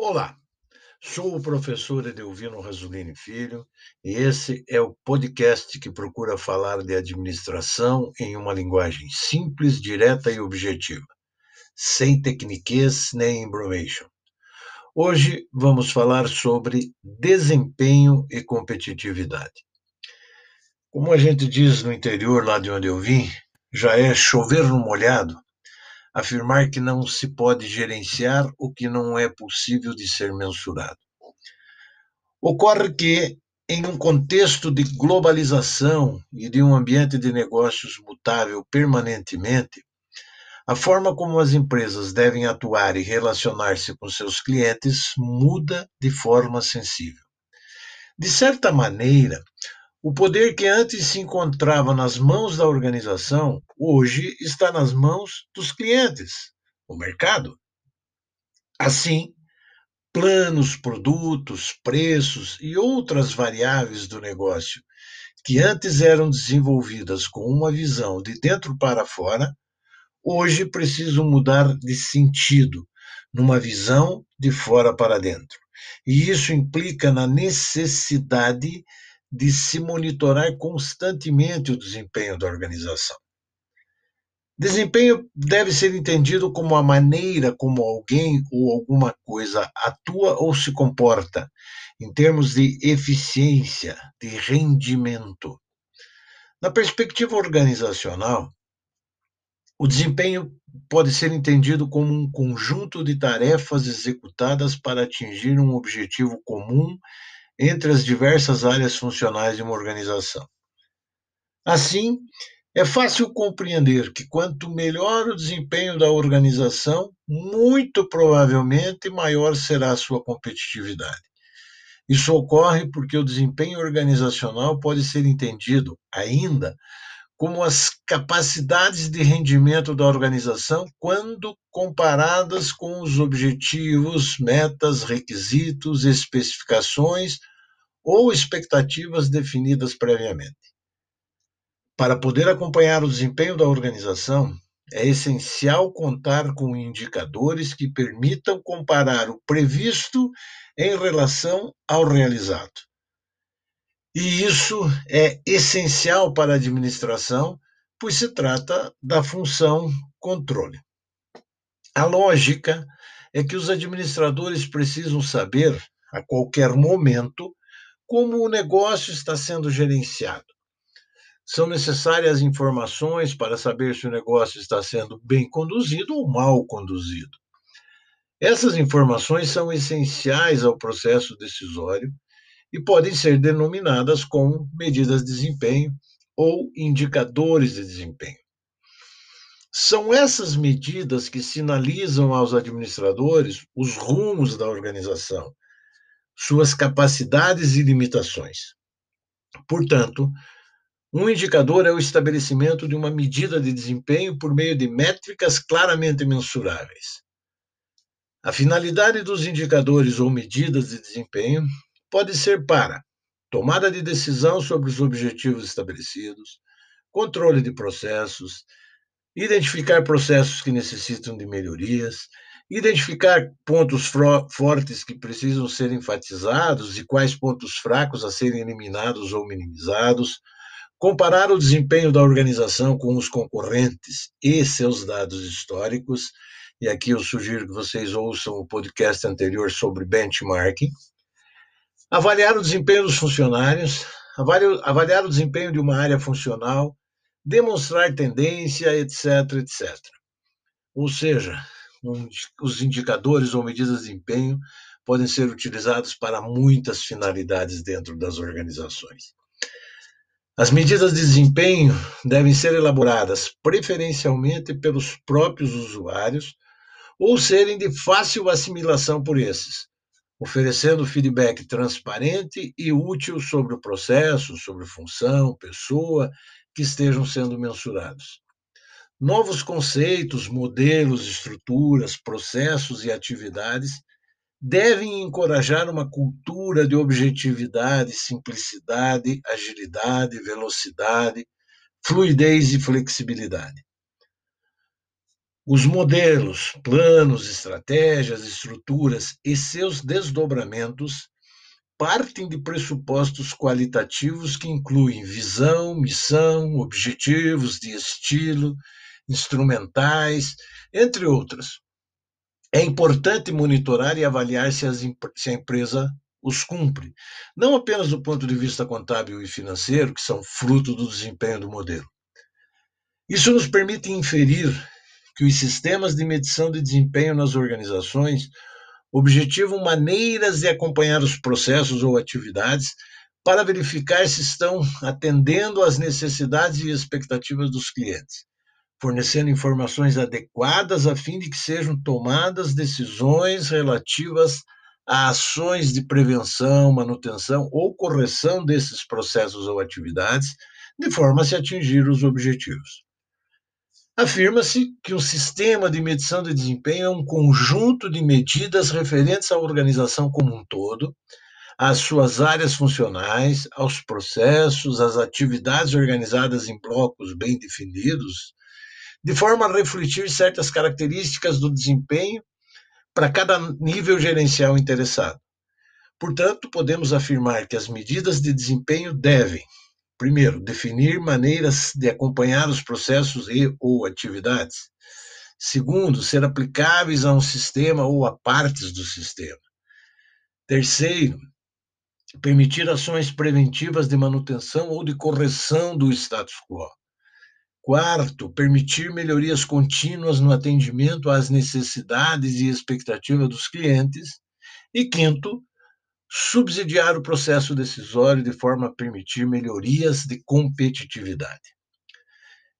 Olá, sou o professor Edelvino Rasulini Filho e esse é o podcast que procura falar de administração em uma linguagem simples, direta e objetiva, sem tecniquez nem embromation. Hoje vamos falar sobre desempenho e competitividade. Como a gente diz no interior lá de onde eu vim, já é chover no molhado afirmar que não se pode gerenciar o que não é possível de ser mensurado. Ocorre que, em um contexto de globalização e de um ambiente de negócios mutável permanentemente, a forma como as empresas devem atuar e relacionar-se com seus clientes muda de forma sensível. De certa maneira, o poder que antes se encontrava nas mãos da organização, hoje está nas mãos dos clientes, o mercado. Assim, planos, produtos, preços e outras variáveis do negócio que antes eram desenvolvidas com uma visão de dentro para fora, hoje precisam mudar de sentido, numa visão de fora para dentro. E isso implica na necessidade de se monitorar constantemente o desempenho da organização. Desempenho deve ser entendido como a maneira como alguém ou alguma coisa atua ou se comporta, em termos de eficiência, de rendimento. Na perspectiva organizacional, o desempenho pode ser entendido como um conjunto de tarefas executadas para atingir um objetivo comum entre as diversas áreas funcionais de uma organização. Assim, é fácil compreender que quanto melhor o desempenho da organização, muito provavelmente maior será a sua competitividade. Isso ocorre porque o desempenho organizacional pode ser entendido ainda como as capacidades de rendimento da organização quando comparadas com os objetivos, metas, requisitos, especificações ou expectativas definidas previamente. Para poder acompanhar o desempenho da organização, é essencial contar com indicadores que permitam comparar o previsto em relação ao realizado. E isso é essencial para a administração, pois se trata da função controle. A lógica é que os administradores precisam saber, a qualquer momento, como o negócio está sendo gerenciado. São necessárias informações para saber se o negócio está sendo bem conduzido ou mal conduzido. Essas informações são essenciais ao processo decisório e podem ser denominadas como medidas de desempenho ou indicadores de desempenho. São essas medidas que sinalizam aos administradores os rumos da organização, suas capacidades e limitações. Portanto, um indicador é o estabelecimento de uma medida de desempenho por meio de métricas claramente mensuráveis. A finalidade dos indicadores ou medidas de desempenho pode ser para tomada de decisão sobre os objetivos estabelecidos, controle de processos, identificar processos que necessitam de melhorias, identificar pontos fortes que precisam ser enfatizados e quais pontos fracos a serem eliminados ou minimizados, comparar o desempenho da organização com os concorrentes e seus dados históricos. E aqui eu sugiro que vocês ouçam o podcast anterior sobre benchmarking. Avaliar o desempenho dos funcionários, avaliar, o desempenho de uma área funcional, demonstrar tendência, etc, etc. Ou seja, os indicadores ou medidas de desempenho podem ser utilizados para muitas finalidades dentro das organizações. As medidas de desempenho devem ser elaboradas preferencialmente pelos próprios usuários ou serem de fácil assimilação por esses, oferecendo feedback transparente e útil sobre o processo, sobre função, pessoa que estejam sendo mensurados. Novos conceitos, modelos, estruturas, processos e atividades devem encorajar uma cultura de objetividade, simplicidade, agilidade, velocidade, fluidez e flexibilidade. Os modelos, planos, estratégias, estruturas e seus desdobramentos partem de pressupostos qualitativos que incluem visão, missão, objetivos de estilo, instrumentais, entre outras. É importante monitorar e avaliar se, as, se, a empresa os cumpre, não apenas do ponto de vista contábil e financeiro, que são fruto do desempenho do modelo. Isso nos permite inferir que os sistemas de medição de desempenho nas organizações objetivam maneiras de acompanhar os processos ou atividades para verificar se estão atendendo às necessidades e expectativas dos clientes, fornecendo informações adequadas a fim de que sejam tomadas decisões relativas a ações de prevenção, manutenção ou correção desses processos ou atividades, de forma a se atingir os objetivos. Afirma-se que um sistema de medição de desempenho é um conjunto de medidas referentes à organização como um todo, às suas áreas funcionais, aos processos, às atividades organizadas em blocos bem definidos, de forma a refletir certas características do desempenho para cada nível gerencial interessado. Portanto, podemos afirmar que as medidas de desempenho devem, Primeiro, definir maneiras de acompanhar os processos e ou atividades. Segundo, ser aplicáveis a um sistema ou a partes do sistema. Terceiro, permitir ações preventivas de manutenção ou de correção do status quo. Quarto, permitir melhorias contínuas no atendimento às necessidades e expectativas dos clientes. E quinto, subsidiar o processo decisório de forma a permitir melhorias de competitividade.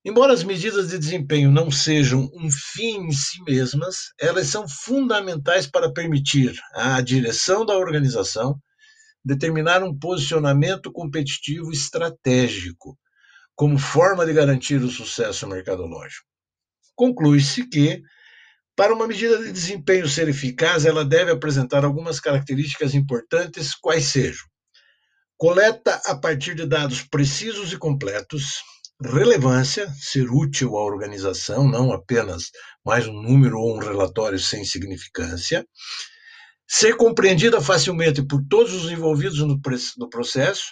Embora as medidas de desempenho não sejam um fim em si mesmas, elas são fundamentais para permitir à direção da organização determinar um posicionamento competitivo estratégico, como forma de garantir o sucesso mercadológico. Conclui-se que para uma medida de desempenho ser eficaz, ela deve apresentar algumas características importantes, quais sejam: coleta a partir de dados precisos e completos, relevância, ser útil à organização, não apenas mais um número ou um relatório sem significância, ser compreendida facilmente por todos os envolvidos no, processo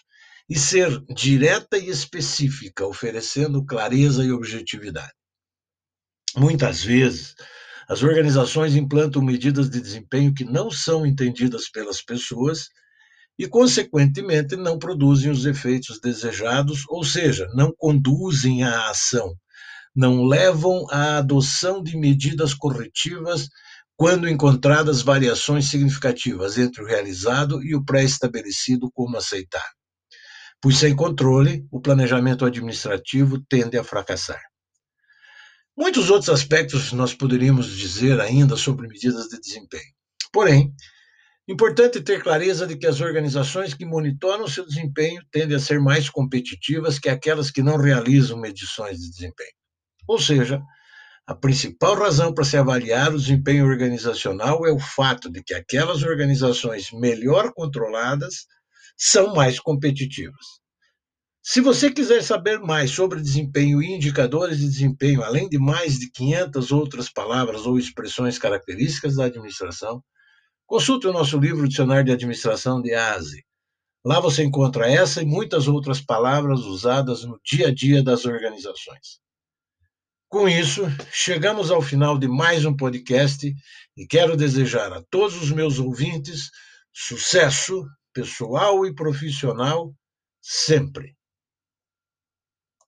e ser direta e específica, oferecendo clareza e objetividade. Muitas vezes, as organizações implantam medidas de desempenho que não são entendidas pelas pessoas e, consequentemente, não produzem os efeitos desejados, ou seja, não conduzem à ação, não levam à adoção de medidas corretivas quando encontradas variações significativas entre o realizado e o pré-estabelecido como aceitar. Pois sem controle, o planejamento administrativo tende a fracassar. Muitos outros aspectos nós poderíamos dizer ainda sobre medidas de desempenho. Porém, importante ter clareza de que as organizações que monitoram seu desempenho tendem a ser mais competitivas que aquelas que não realizam medições de desempenho. Ou seja, a principal razão para se avaliar o desempenho organizacional é o fato de que aquelas organizações melhor controladas são mais competitivas. Se você quiser saber mais sobre desempenho e indicadores de desempenho, além de mais de 500 outras palavras ou expressões características da administração, consulte o nosso livro Dicionário de Administração de ASE. Lá você encontra essa e muitas outras palavras usadas no dia a dia das organizações. Com isso, chegamos ao final de mais um podcast e quero desejar a todos os meus ouvintes sucesso pessoal e profissional sempre.